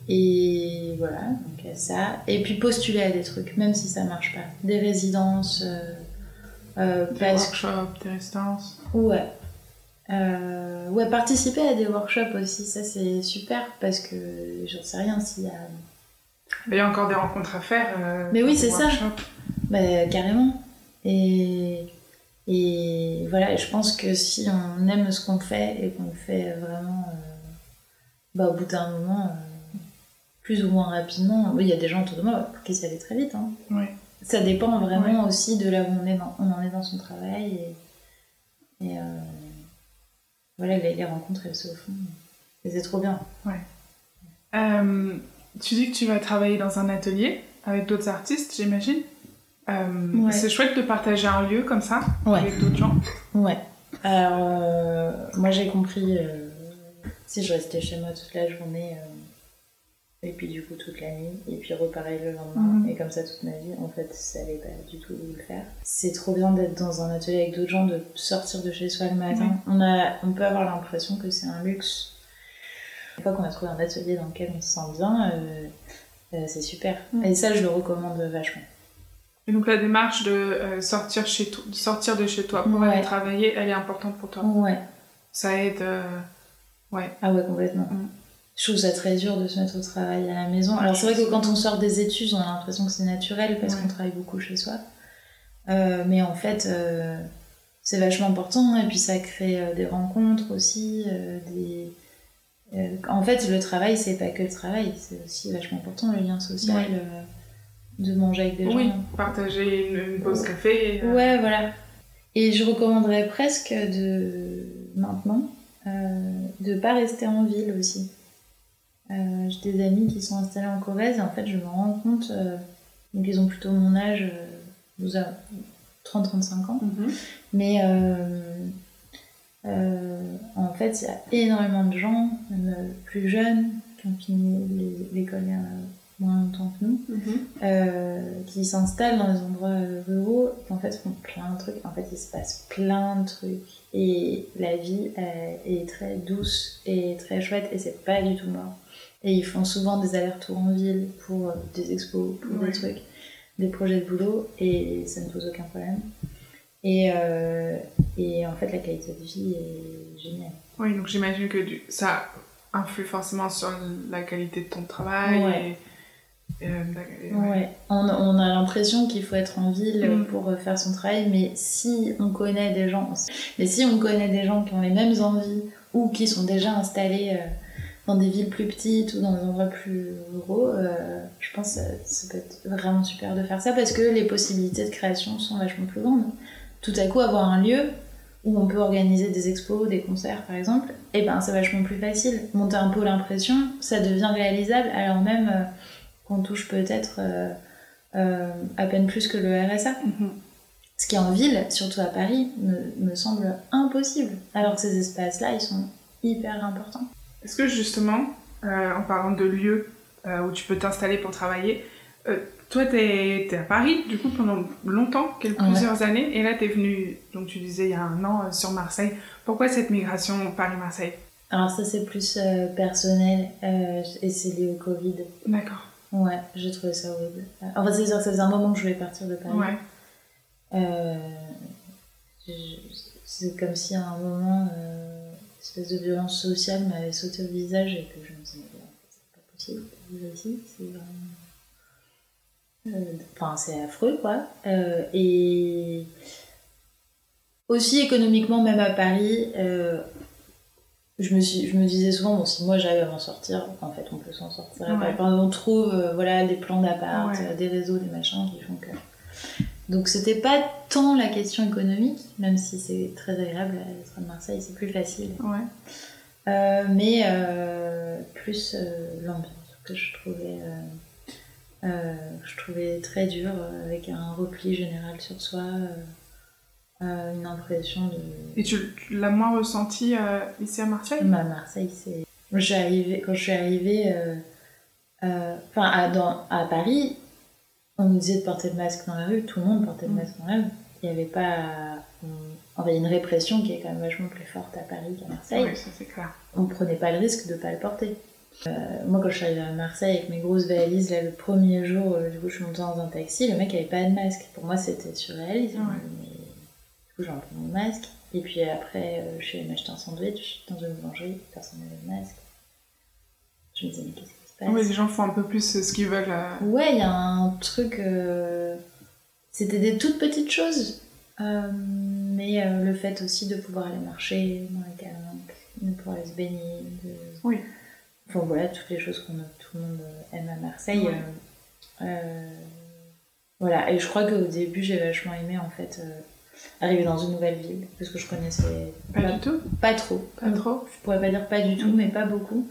et voilà, donc ça. Et puis postuler à des trucs, même si ça marche pas. Des résidences. euh, euh, Des parce workshops, des résidences. Ouais. Euh, ouais, participer à des workshops aussi, ça c'est super parce que j'en sais rien s'il y a. Il y a encore des rencontres à faire. euh, Mais oui, c'est ça. Bah, carrément. Et, et voilà, je pense que si on aime ce qu'on fait et qu'on le fait vraiment, euh, bah, au bout d'un moment, plus ou moins rapidement, oui, il y a des gens autour de moi pour qui ça allait très vite. Hein. Oui. Ça dépend vraiment aussi de là où on, est dans- on en est dans son travail. Et, et, euh, voilà, les, les rencontres, elles se font. Et c'est trop bien. Euh, tu dis que tu vas travailler dans un atelier avec d'autres artistes, j'imagine. Euh, Ouais. C'est chouette de partager un lieu comme ça Ouais. avec d'autres gens. Ouais. Alors, moi j'ai compris, si je restais chez moi toute la journée, et puis du coup toute la nuit, et puis repareil le lendemain, Mhm. et comme ça toute ma vie, en fait, ça allait pas du tout le faire. C'est trop bien d'être dans un atelier avec d'autres gens, de sortir de chez soi le matin. On, a, on peut avoir l'impression que c'est un luxe. Une fois qu'on a trouvé un atelier dans lequel on se sent bien, euh, euh, c'est super. Et ça, je le recommande vachement. Et donc la démarche de euh, sortir, chez de sortir de chez toi pour Ouais. aller travailler, elle est importante pour toi? Ouais. Ça aide. euh, Ouais. Ah ouais, complètement. Je trouve ça très dur de se mettre au travail à la maison. Alors c'est vrai que quand on sort des études, on a l'impression que c'est naturel parce Ouais. qu'on travaille beaucoup chez soi. Euh, mais en fait, euh, c'est vachement important et puis ça crée euh, des rencontres aussi. des... en fait, le travail, c'est pas que le travail, c'est aussi vachement important le lien social, Ouais. de manger avec des Oui, gens. partager une, une pause café. Ouais, voilà. Et je recommanderais presque de maintenant de pas rester en ville aussi. Euh, J'ai des amis qui sont installés en Corrèze et en fait je me rends compte, euh, donc ils ont plutôt mon âge, euh, vous avez 30-35 ans, mhm. mais euh, euh, en fait il y a énormément de gens, même euh, plus jeunes, qui ont fini l'école il y a moins longtemps que nous, Mhm. euh, qui s'installent dans les endroits euh, ruraux et qui en fait font plein de trucs. En fait, il se passe plein de trucs. Et la vie euh, est très douce et très chouette et c'est pas du tout mort. Et ils font souvent des allers-retours en ville pour euh, des expos, pour Ouais. des trucs, des projets de boulot et ça ne pose aucun problème. Et, euh, et en fait, la qualité de vie est géniale. Oui, donc j'imagine que du- ça influe forcément sur la qualité de ton travail. Ouais. Et, euh, et- Ouais, on, on a l'impression qu'il faut être en ville Mm. pour faire son travail, mais si on connaît des gens, mais si on connaît des gens qui ont les mêmes envies ou qui sont déjà installés dans des villes plus petites ou dans des endroits plus ruraux, euh, je pense que ça peut être vraiment super de faire ça parce que les possibilités de création sont vachement plus grandes. Tout à coup, avoir un lieu où on peut organiser des expos, des concerts par exemple, et eh ben c'est vachement plus facile. Monter un pôle impression, ça devient réalisable alors même euh, qu'on touche peut-être euh, à peine plus que le RSA. Mhm. Ce qui en ville, surtout à Paris, me, me semble impossible. Alors que ces espaces-là, ils sont hyper importants. Est-ce que justement, euh, en parlant de lieux euh, où tu peux t'installer pour travailler, euh, toi, tu es, à Paris, du coup, pendant longtemps, quelques, plusieurs années, et là, tu es venu, donc tu disais il y a un an, sur Marseille. Pourquoi cette migration Paris-Marseille? Alors ça, c'est plus personnel, et c'est lié au Covid. D'accord. Ouais, j'ai trouvé ça horrible. En fait, c'est sûr que ça faisait un moment que je voulais partir de Paris. Ouais. c'est comme si à un moment espèce de violence sociale m'avait sauté au visage et que je me disais, c'est pas possible, ici, c'est vraiment. Euh, enfin, c'est affreux, quoi. Euh, et aussi économiquement, même à Paris, euh, je, me suis, je me disais souvent, bon, si moi j'arrive à m'en sortir, en fait, on peut s'en sortir. Ouais. on trouve voilà, des plans d'appart, des réseaux, des machins qui font que. Donc c'était pas tant la question économique, même si c'est très agréable d'être à Marseille, c'est plus facile. Ouais. Euh, mais euh, plus euh, l'ambiance que je trouvais, je trouvais très dure, avec un repli général sur soi, une impression de... Et tu l'as moins ressenti ici à Marseille? Bah, À Marseille, c'est... Quand je suis arrivée, à Paris, on nous disait de porter le masque dans la rue, tout le monde portait le mm. masque dans la rue. Il n'y avait pas. On avait une répression qui est quand même vachement plus forte à Paris qu'à Marseille. Oui, ça c'est clair. On prenait pas le risque de ne pas le porter. Euh, moi, quand je suis arrivée à Marseille avec mes grosses valises, là, le premier jour, euh, du coup, je suis montée dans un taxi, le mec avait pas de masque. Pour moi, c'était surréaliste. Ouais. Mais... Du coup, j'ai pris mon masque. Et puis après, euh, je suis allée m'acheter un sandwich dans une boulangerie, personne n'avait de masque. Je me disais, mais qu'est-ce oui, les gens font un peu plus euh, ce qu'ils veulent. Euh. Ouais, il y a un truc. Euh, c'était des toutes petites choses. mais le fait aussi de pouvoir aller marcher dans les calanques, de pouvoir aller se baigner. Oui. Enfin voilà, toutes les choses que tout le monde aime à Marseille. voilà, et je crois qu'au début, j'ai vachement aimé en fait arriver dans une nouvelle ville parce que je connaissais pas, du tout pas trop pas trop je pourrais pas dire pas du tout mais pas beaucoup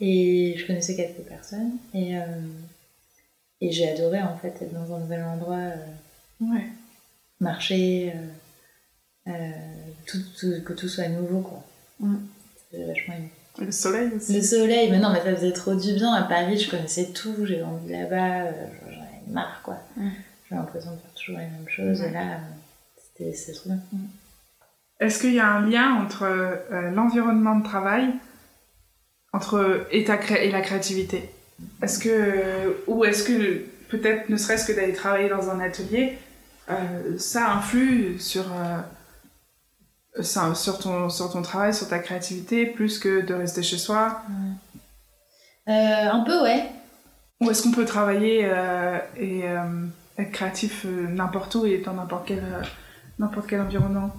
et je connaissais quelques personnes. Et, euh, et j'ai adoré en fait être dans un nouvel endroit, euh, ouais. marcher, euh, tout, que tout soit nouveau quoi. Mm. J'ai vachement aimé. Le soleil aussi. Le soleil, mais non, mais ça faisait trop du bien. À Paris, je connaissais tout, j'ai grandi là-bas, j'en avais marre quoi. Mm. J'avais l'impression de faire toujours les mêmes choses. Et là, c'était trop bien. Est-ce qu'il y a un lien entre l'environnement de travail entre et, et la créativité. Est-ce que, ou est-ce que peut-être ne serait-ce que d'aller travailler dans un atelier, euh, ça influe sur, euh, sur, ton, sur ton travail, sur ta créativité, plus que de rester chez soi? Euh, Un peu, ouais. Ou est-ce qu'on peut travailler et être créatif n'importe où et dans n'importe quel, n'importe quel environnement?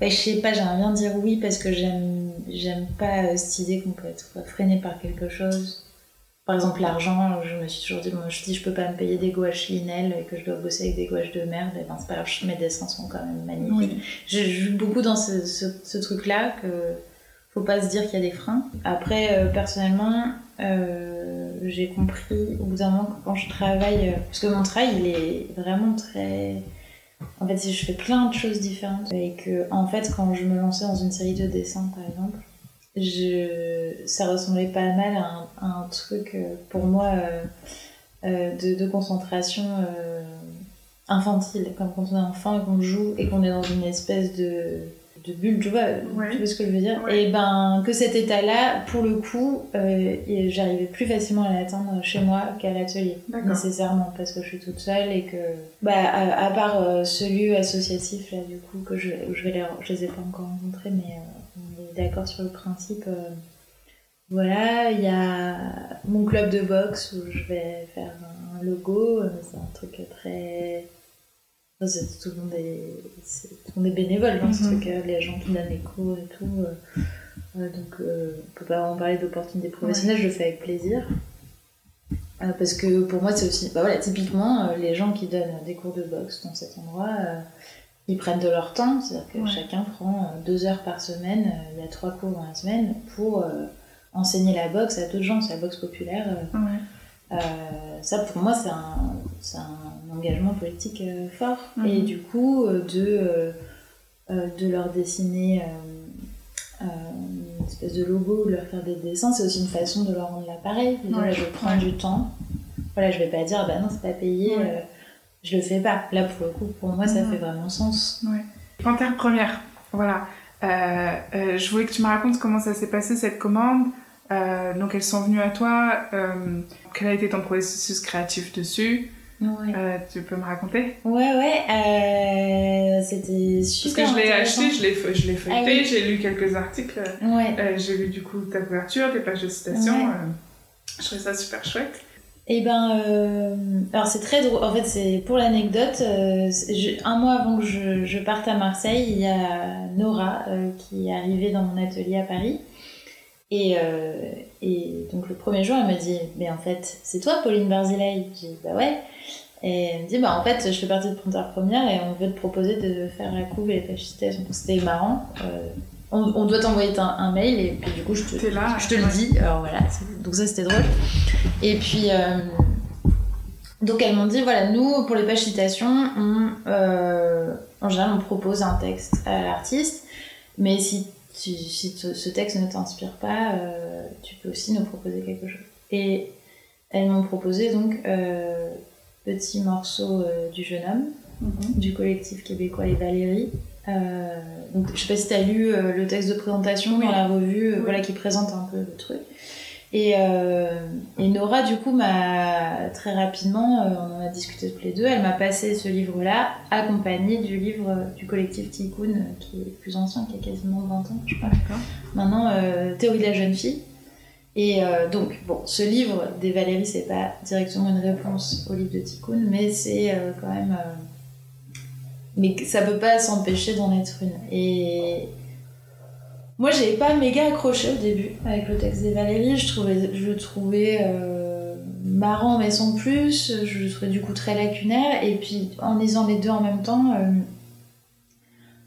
Bah, je sais pas, j'aimerais bien dire oui parce que j'aime, j'aime pas euh, cette idée qu'on peut être freiné par quelque chose. Par exemple, l'argent, je me suis toujours dit, moi, je dis, je peux pas me payer des gouaches Linel et que je dois bosser avec des gouaches de merde, et ben c'est pas grave, mes dessins sont quand même magnifiques. J'ai Je joue beaucoup dans ce, ce, truc-là que faut pas se dire qu'il y a des freins. Après, euh, personnellement, euh, j'ai compris au bout d'un moment que quand je travaille, parce que mon travail, il est vraiment très en fait, je fais plein de choses différentes et que, en fait, quand je me lançais dans une série de dessins, par exemple, je... ça ressemblait pas mal à un, truc, euh, pour moi, euh, euh, de, concentration infantile, comme quand on est enfant et qu'on joue et qu'on est dans une espèce de de bulle, tu vois, tu vois ce que je veux dire. Et ben, que cet état-là, pour le coup, euh, j'arrivais plus facilement à l'atteindre chez moi qu'à l'atelier, nécessairement, parce que je suis toute seule et que, bah, à, part euh, ce lieu associatif, là, du coup, que je, je vais les, je les ai pas encore rencontrés, mais euh, on est d'accord sur le principe. voilà, il y a mon club de boxe où je vais faire un logo, c'est un truc très tout le monde est, tout le monde est bénévole dans ce Mhm. truc, euh, les gens qui donnent les cours et tout. euh, euh, donc, euh, on peut pas vraiment parler d'opportunités professionnelles, je le fais avec plaisir. Euh, parce que pour moi, c'est aussi. Bah voilà, typiquement, les gens qui donnent des cours de boxe dans cet endroit, ils prennent de leur temps. C'est-à-dire que Ouais. chacun prend deux heures par semaine. il y a trois cours dans la semaine pour enseigner la boxe à d'autres gens. C'est la boxe populaire. Ouais. ça, pour moi, c'est un, c'est un engagement politique euh, fort. Mhm. Et du coup, euh, de, euh, de leur dessiner une espèce de logo, de leur faire des dessins, c'est aussi une façon de leur rendre l'appareil. Ouais. Je prends du temps. Voilà, je vais pas dire, bah non, c'est pas payé, Ouais. je le fais pas. Là, pour le coup, pour moi, ça Mhm. fait vraiment sens. Ouais. Panthère première, voilà. Euh, euh, je voulais que tu me racontes comment ça s'est passé cette commande. Euh, donc elles sont venues à toi. quel a été ton processus créatif dessus? Ouais, Euh, Tu peux me raconter ouais, ouais euh, c'était Parce super. que je l'ai acheté, je l'ai je l'ai feuilleté, Ah oui. j'ai lu quelques articles. Ouais. Euh, j'ai lu du coup ta couverture, tes pages de citation. Ouais. je trouvais ça super chouette. Eh ben, alors c'est très drôle. En fait, c'est pour l'anecdote. je- un mois avant que je, je parte à Marseille, il y a Nora qui est arrivée dans mon atelier à Paris. Et, et donc le premier jour, elle me dit, mais en fait, c'est toi, Pauline Barzilay? J'ai dit, bah ouais. Et elle me dit, bah en fait, je fais partie de Printemps Première et on veut te proposer de faire la couve et les pages citations. Donc c'était marrant. Euh, on, on doit t'envoyer un, un mail et puis du coup, je te, là. je te le dis, alors voilà, donc ça c'était drôle. Et puis, euh, donc elles m'ont dit, voilà, nous, pour les pages citations, on, euh, en général, on propose un texte à l'artiste, mais si, tu, si te- ce texte ne t'inspire pas, tu peux aussi nous proposer quelque chose. Et elles m'ont proposé donc Petit morceau euh, du jeune homme, Mhm. du collectif québécois Les Valéries. Euh, donc, je sais pas si tu as lu euh, le texte de présentation Oui. dans la revue euh, Oui. voilà, qui présente un peu le truc. Et, et Nora, du coup, m'a très rapidement, on en a discuté tous les deux, elle m'a passé ce livre-là, accompagné du livre du collectif Tikkun, euh, qui est plus ancien, qui a quasiment 20 ans, je crois. D'accord. Maintenant, Théorie de la jeune fille. Et euh, donc, bon, ce livre des Valérie, c'est pas directement une réponse au livre de Tikkun, mais c'est euh, quand même. euh, mais ça peut pas s'empêcher d'en être une. Et moi, j'ai pas méga accroché au début avec le texte des Valérie. Je trouvais, je le trouvais marrant, mais sans plus. Je le trouvais du coup très lacunaire. Et puis, en lisant les deux en même temps.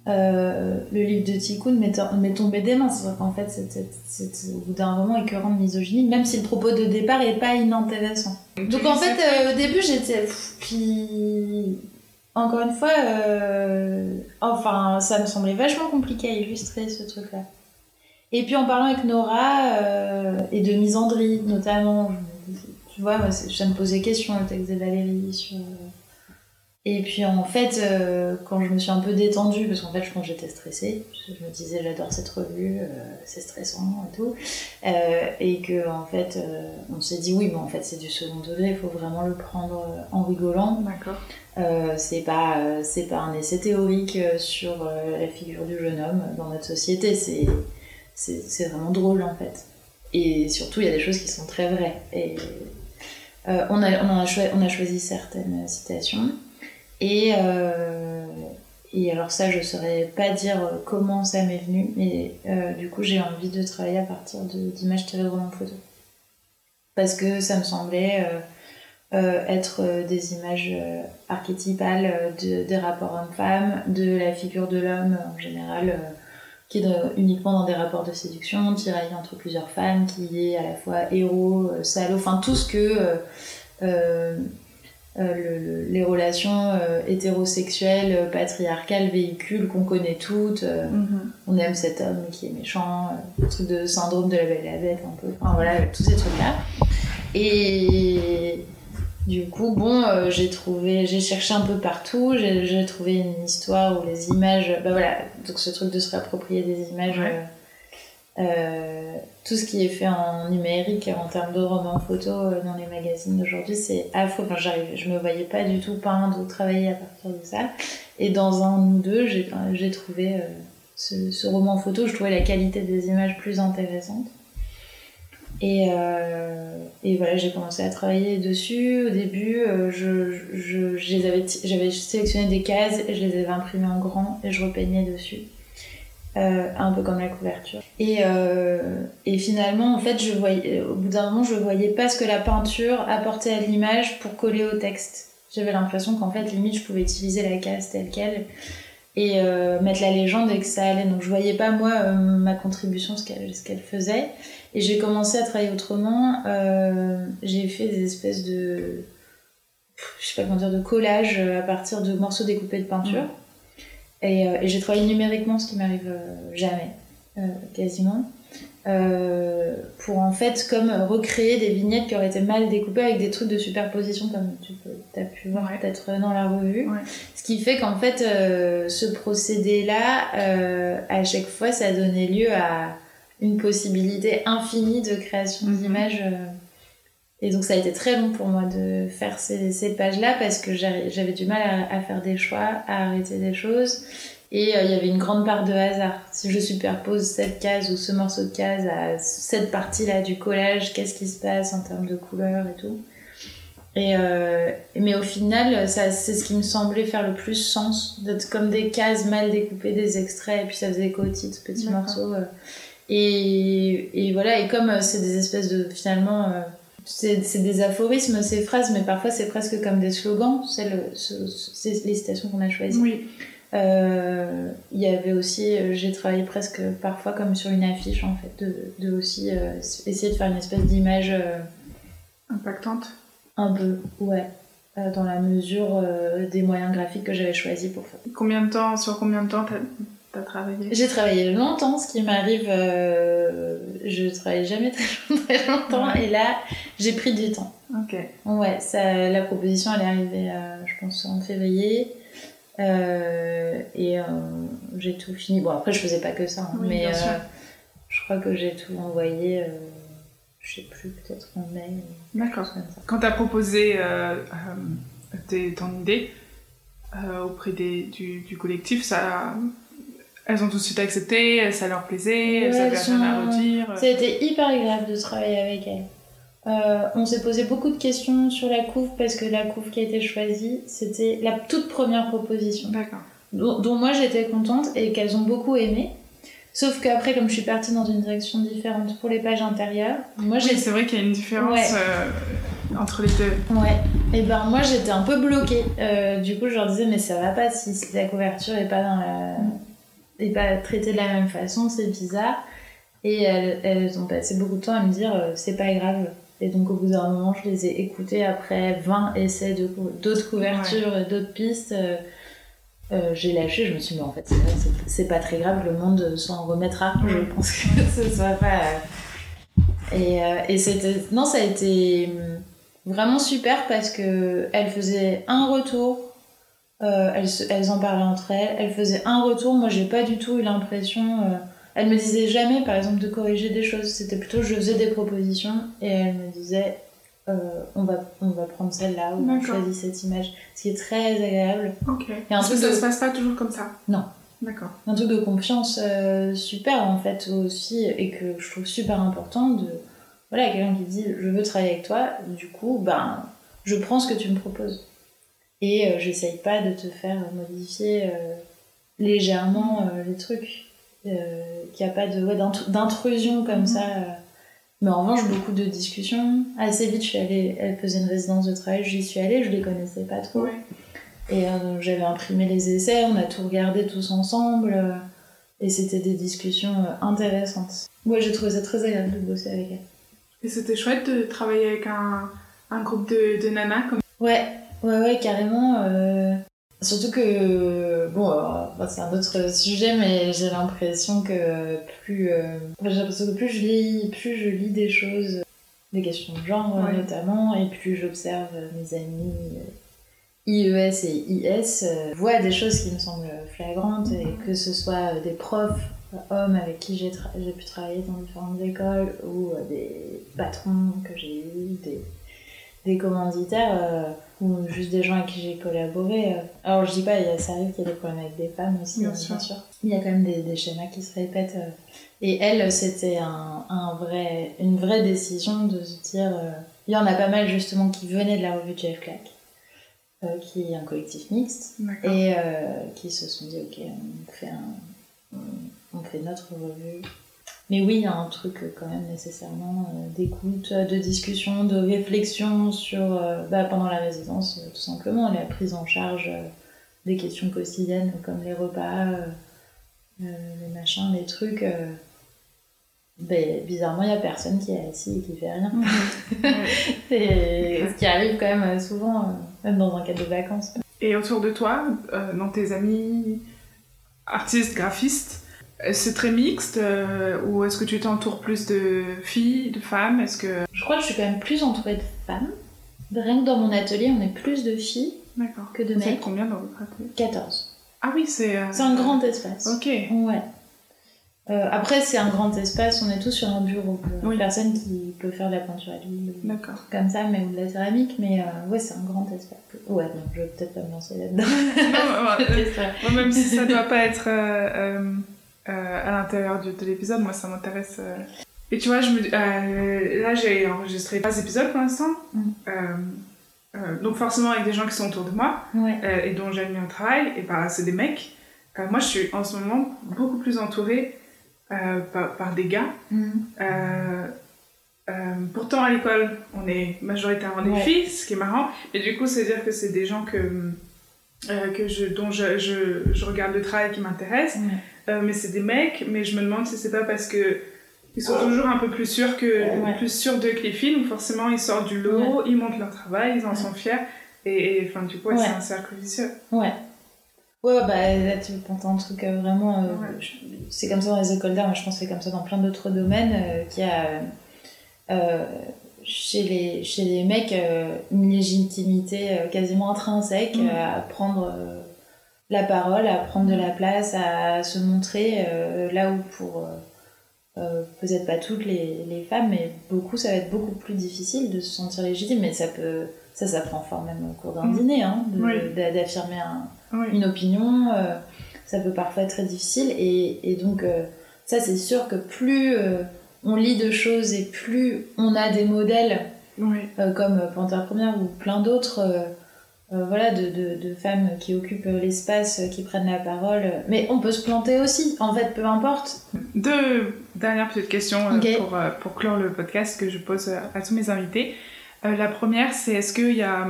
Euh, le livre de Tikkun m'est tombé des mains. C'est-à-dire qu'en fait, c'était au bout d'un moment écœurant de misogynie, même si le propos de départ est pas inintéressant. Donc en fait, euh, au début, j'étais. Puis. Encore une fois, euh, enfin, ça me semblait vachement compliqué à illustrer ce truc-là. Et puis en parlant avec Nora et de misandrie notamment, tu vois, moi, c'est- ça me posait question le texte de Valérie sur. Et puis en fait, euh, quand je me suis un peu détendue, parce qu'en fait je pense que j'étais stressée, je me disais j'adore cette revue, euh, c'est stressant et tout, euh, et que en fait on s'est dit oui, mais en fait c'est du second degré, il faut vraiment le prendre en rigolant. D'accord. C'est pas c'est pas un essai théorique sur la figure du jeune homme dans notre société, c'est vraiment drôle en fait. Et surtout il y a des choses qui sont très vraies. Et on a on a, choi- on a choisi certaines citations. Et, euh, et alors ça, je saurais pas dire euh, comment ça m'est venu, mais euh, du coup, j'ai envie de travailler à partir d'images tirées de romans photo. Parce que ça me semblait être des images archétypales de, des rapports hommes-femmes, de la figure de l'homme en général, qui est uniquement dans des rapports de séduction, tiraillé entre plusieurs femmes, qui est à la fois héros, salaud, enfin tout ce que... le- le- les relations euh, hétérosexuelles, euh, patriarcales, véhiculent, qu'on connaît toutes. euh, Mhm. on aime cet homme qui est méchant, euh, le truc de syndrome de la belle et la bête, un peu. Enfin voilà, tous ces trucs-là. Et du coup, bon, euh, j'ai trouvé, j'ai cherché un peu partout, j'ai j'ai trouvé une histoire où les images, bah voilà, donc ce truc de se réapproprier des images, Ouais. Euh, euh, tout ce qui est fait en numérique en termes de romans photos euh, dans les magazines d'aujourd'hui, c'est affreux. Enfin, je me voyais pas du tout peindre ou travailler à partir de ça. Et dans un ou deux, j'ai j'ai trouvé euh, ce, roman photo, je trouvais la qualité des images plus intéressante. Et, euh, et voilà, j'ai commencé à travailler dessus. Au début, euh, je, j'avais sélectionné des cases, je les avais imprimées en grand et je repeignais dessus. Euh, un peu comme la couverture. Et, euh, et finalement, en fait, je voyais, au bout d'un moment, je voyais pas ce que la peinture apportait à l'image pour coller au texte. J'avais l'impression qu'en fait, limite, je pouvais utiliser la case telle qu'elle et euh, mettre la légende et que ça allait. Donc, je voyais pas, moi, euh, ma contribution, ce qu'elle, qu'elle faisait. Et j'ai commencé à travailler autrement. Euh, j'ai fait des espèces de. Je sais pas comment dire, de collage à partir de morceaux découpés de peinture. Et, euh, et j'ai travaillé numériquement, ce qui m'arrive euh, jamais, euh, quasiment. Euh, pour en fait comme recréer des vignettes qui auraient été mal découpées avec des trucs de superposition comme tu peux, as pu voir Ouais. peut-être dans la revue. Ouais. Ce qui fait qu'en fait ce procédé-là, à chaque fois, ça donnait lieu à une possibilité infinie de création Mhm. d'images. Et donc ça a été très long pour moi de faire ces, ces pages-là parce que j'avais du mal à, à faire des choix, à arrêter des choses. Et euh, il y avait une grande part de hasard. Si je superpose cette case ou ce morceau de case à cette partie-là du collage, qu'est-ce qui se passe en termes de couleurs et tout. Et euh, mais au final, ça, c'est ce qui me semblait faire le plus sens, d'être comme des cases mal découpées, des extraits, et puis ça faisait écho aux titres, petits morceaux. euh. Et, et voilà, et comme euh, c'est des espèces de finalement. C'est des aphorismes, ces phrases, mais parfois c'est presque comme des slogans. C'est le- ce- ce- c'est les citations qu'on a choisies. Oui. Euh, Il y avait aussi, euh, j'ai travaillé presque parfois comme sur une affiche en fait, de, de aussi euh, essayer de faire une espèce d'image Impactante. un peu, ouais, dans la mesure des moyens graphiques que j'avais choisis pour faire. Combien de temps, sur combien de temps t'as as travaillé? J'ai travaillé longtemps, ce qui m'arrive, je travaille jamais très, très longtemps, Ouais. et là j'ai pris du temps. Ok. Ouais, ça, la proposition elle est arrivée, euh, je pense, en février. Euh, et euh, j'ai tout fini. Bon, après, je faisais pas que ça, hein, Oui, mais je crois que j'ai tout envoyé, je sais plus, peut-être en mai. ou D'accord. ça. Quand t'as proposé euh, euh, tes- ton idée auprès des, du, du collectif, ça, elles ont tout de suite accepté, ça leur plaisait, elles Ouais, avaient elles rien à redire. Ça été hyper agréable de travailler avec elle. Euh, on s'est posé beaucoup de questions sur la couve parce que la couve qui a été choisie, c'était la toute première proposition. D'accord. dont, dont moi j'étais contente et qu'elles ont beaucoup aimé. Sauf qu'après, comme je suis partie dans une direction différente pour les pages intérieures, moi j'ai Oui, c'est vrai qu'il y a une différence Ouais. euh, entre les deux. Ouais. Et ben moi j'étais un peu bloquée. Euh, du coup je leur disais mais ça va pas si la couverture est pas dans la est pas traitée de la même façon, c'est bizarre. Et elles, elles ont passé beaucoup de temps à me dire c'est pas grave. Et donc au bout d'un moment je les ai écoutées après 20 essais d'autres couvertures, et d'autres pistes. euh, euh, j'ai lâché, je me suis dit mais en fait c'est pas très grave, le monde s'en remettra. Je Ouais. pense que ce soit pas. Et, euh, et c'était. Non, ça a été hum, vraiment super parce que elles faisaient un retour, euh, elles, elles en parlaient entre elles, elles faisaient un retour. Moi, j'ai pas du tout eu l'impression. Elles me disaient jamais, par exemple, de corriger des choses. C'était plutôt je faisais des propositions et elles me disaient euh, on, va, on va prendre celle-là ou on choisit cette image. Ce qui est très agréable. Ok. Il y a un Parce que truc ça de- se passe pas toujours comme ça. Non. D'accord. un truc de confiance euh, super en fait aussi et que je trouve super important de voilà quelqu'un qui dit je veux travailler avec toi du coup ben je prends ce que tu me proposes et euh, j'essaye pas de te faire modifier légèrement les trucs euh, qu'il n'y a pas de ouais, d'intrusion comme Mhm. ça euh. mais en revanche beaucoup de discussions assez vite je suis allée elle faisait une résidence de travail j'y suis allée je les connaissais pas trop Ouais. et euh, j'avais imprimé les essais, on a tout regardé tous ensemble. euh, et c'était des discussions intéressantes. Ouais, j'ai trouvé ça très agréable de bosser avec elle. Et c'était chouette de travailler avec un, un groupe de, de nanas comme Ouais, ouais, ouais, carrément. Euh, Surtout que, bon, alors, bah, c'est un autre sujet, mais j'ai l'impression que plus, euh, enfin, j'ai l'impression que plus je lis, plus je lis des choses, des questions de genre Ouais. notamment, et plus j'observe mes amis euh, IES et IS, euh, vois des choses qui me semblent flagrantes, et que ce soit euh, des profs euh, hommes avec qui j'ai tra- j'ai pu travailler dans différentes écoles, ou euh, des patrons que j'ai eu, des, des commanditaires. Euh, ou juste des gens avec qui j'ai collaboré. euh. Alors je dis pas, il y a, arrive qu'il y ait des problèmes avec des femmes aussi, Bien hein, sûr. Il y a quand même des, des schémas qui se répètent. euh. Et elle, c'était un, un vrai, une vraie décision de se dire. euh, Il y en a pas mal justement qui venaient de la revue de Jeff Clack, euh, qui est un collectif mixte, et euh, qui se sont dit ok, on fait, un, on fait notre revue. Mais oui, il y a un truc euh, quand même nécessairement euh, d'écoute, euh, de discussion, de réflexion sur, euh, bah, pendant la résidence, euh, tout simplement, la prise en charge euh, des questions quotidiennes comme les repas, euh, euh, les machins, les trucs. euh, ben, bizarrement, il n'y a personne qui est assis et qui fait rien. Et ce qui arrive quand même souvent, même dans un cadre de vacances. Et autour de toi, euh, dans tes amis artistes, graphistes, c'est très mixte euh, ou est-ce que tu t'entoures plus de filles, de femmes? Est-ce que Je crois que je suis quand même plus entourée de femmes. Rien que dans mon atelier, on est plus de filles que de Vous mecs. combien dans votre atelier? 14. Ah oui, c'est. euh, C'est un grand espace. Ok. Ouais. Euh, après, c'est un grand espace, on est tous sur un bureau. Oui. Personne qui peut faire de la peinture à l'huile D'accord. comme ça, mais ou de la céramique, mais euh, ouais, c'est un grand espace. Ouais, non, je vais peut-être pas me lancer là-dedans. Non, euh, même si ça doit pas être euh, euh, euh, à l'intérieur du- de l'épisode, moi ça m'intéresse. euh. Et tu vois, je me, euh, là j'ai enregistré trois épisodes pour l'instant. Mm. Euh, euh, donc forcément avec des gens qui sont autour de moi Ouais. euh, et dont j'aime bien le travail, et bah c'est des mecs. Euh, moi je suis en ce moment beaucoup plus entourée euh, par, par des gars. Euh, euh, pourtant à l'école on est majoritairement des Ouais. filles, ce qui est marrant. Et du coup c'est à dire que c'est des gens que, euh, que je, dont je, je, je regarde le travail qui m'intéresse. Euh, mais c'est des mecs, mais je me demande si c'est pas parce que ils sont toujours un peu plus sûrs que Ouais. plus sûrs d'eux que les filles, donc forcément ils sortent du lot, ils montent leur travail, ils en Ouais. sont fiers, et, enfin du coup c'est un cercle vicieux. Ouais. Ouais, bah là, tu penses un truc euh, vraiment. euh, C'est comme ça dans les écoles d'art, mais je pense que c'est comme ça dans plein d'autres domaines. euh, qu'il y a chez, les, chez les mecs une légitimité quasiment intrinsèque à prendre la parole, à prendre de la place, à se montrer euh, là où pour. euh, euh, peut-être pas toutes les, les femmes, mais beaucoup, ça va être beaucoup plus difficile de se sentir légitime, mais ça peut. Ça, ça prend forme même au cours d'un Mm. dîner, hein, Oui. d'affirmer un, Oui. une opinion, euh, ça peut parfois être très difficile. Et, et donc, ça, c'est sûr que plus on lit de choses et plus on a des modèles Oui. comme Panthère Première ou plein d'autres, euh, voilà, de, de, de femmes qui occupent l'espace, euh, qui prennent la parole. Mais on peut se planter aussi, en fait, peu importe. Deux dernières petites questions euh, pour, pour clore le podcast que je pose à tous mes invités. Euh, la première, c'est est-ce qu'il y a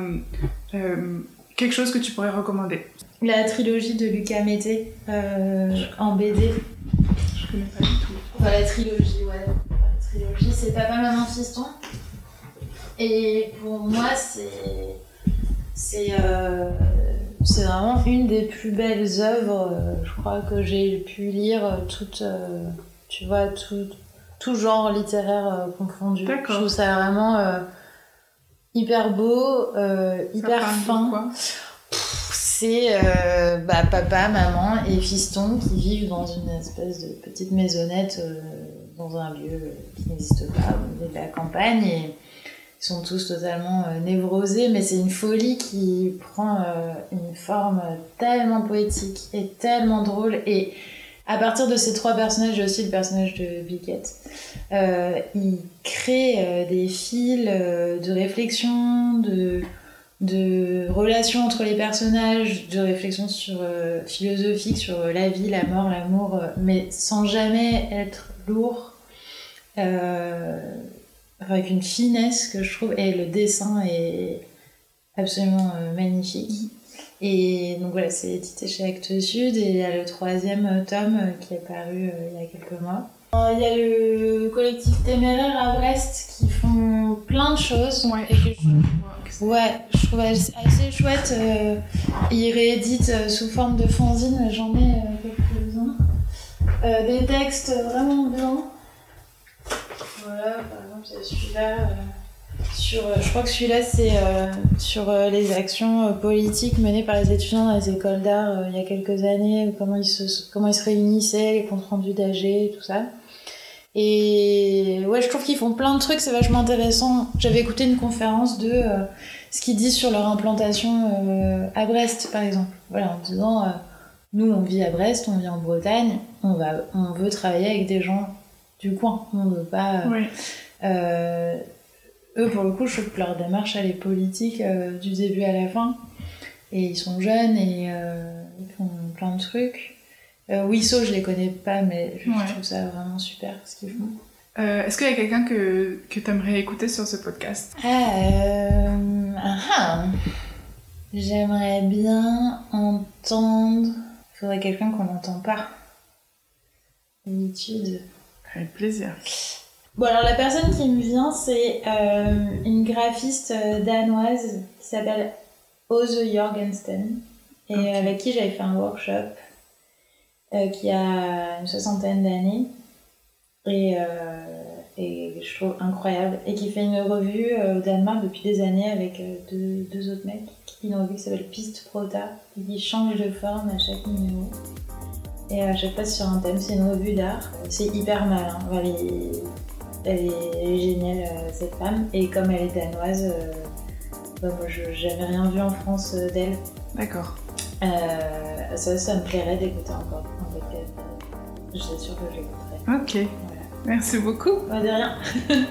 euh, quelque chose que tu pourrais recommander? La trilogie de Lucas Mété en BD. Je connais pas du tout. Enfin, la trilogie, ouais. La trilogie, c'est Papa, Maman, Fiston. Et pour moi, c'est. C'est euh, c'est vraiment une des plus belles œuvres, euh, je crois, que j'ai pu lire, euh, toute. tu vois, tout, tout genre littéraire confondu. Je trouve ça vraiment hyper beau, hyper fin. C'est bah, papa, maman et fiston qui vivent dans une espèce de petite maisonnette dans un lieu qui n'existe pas, au milieu de la campagne. Et ils sont tous totalement euh, névrosés, mais c'est une folie qui prend euh, une forme tellement poétique et tellement drôle. Et à partir de ces trois personnages, j'ai aussi le personnage de Biquette. Euh, il crée des fils de réflexion, de de relations entre les personnages, de réflexion sur philosophique sur la vie, la mort, l'amour, mais sans jamais être lourd, avec une finesse que je trouve, et le dessin est absolument euh, magnifique. Et donc voilà, c'est édité chez Actes Sud et il y a le troisième euh, tome euh, qui est paru euh, il y a quelques mois. Il y a le collectif Téméraire à Brest qui font plein de choses Ouais. et que je Ouais, je trouve assez chouette. euh, ils rééditent euh, sous forme de fanzine, j'en ai euh, quelques-uns. Euh, des textes vraiment bien. Voilà, par exemple, il y a celui-là. euh, euh, je crois que celui-là, c'est euh, sur les actions politiques menées par les étudiants dans les écoles d'art il y a quelques années, comment ils se, comment ils se réunissaient, les comptes rendus d'AG, tout ça. Et ouais, je trouve qu'ils font plein de trucs, c'est vachement intéressant. J'avais écouté une conférence de ce qu'ils disent sur leur implantation à Brest, par exemple. Voilà, en disant, nous, on vit à Brest, on vit en Bretagne, on, va, on veut travailler avec des gens du coin. On veut pas. eux, pour le coup, je trouve que leur démarche, elle est politique du début à la fin. Et ils sont jeunes et ils font plein de trucs. Euh, Wisso, je les connais pas, mais je trouve ça vraiment super ce qu'ils font. Euh, est-ce qu'il y a quelqu'un que, que tu aimerais écouter sur ce podcast? Ah, euh, ah, ah, J'aimerais bien entendre. Il faudrait quelqu'un qu'on n'entend pas. D'habitude. Avec plaisir. Bon, alors la personne qui me vient, c'est euh, une graphiste danoise qui s'appelle Ose Jorgensten et avec qui j'avais fait un workshop euh, qui a une soixantaine d'années et, euh, et je trouve incroyable et qui fait une revue euh, au Danemark depuis des années avec deux, deux, autres mecs une revue qui s'appelle Piste Prota et qui change de forme à chaque numéro et à chaque fois sur un thème c'est une revue d'art c'est hyper mal hein. elle, est, elle, est, géniale cette femme et comme elle est danoise bah, moi je j'avais rien vu en France d'elle d'accord ça, ça me plairait d'écouter encore je suis sûre que j'écouterai. Ok. Merci beaucoup. Pas de rien.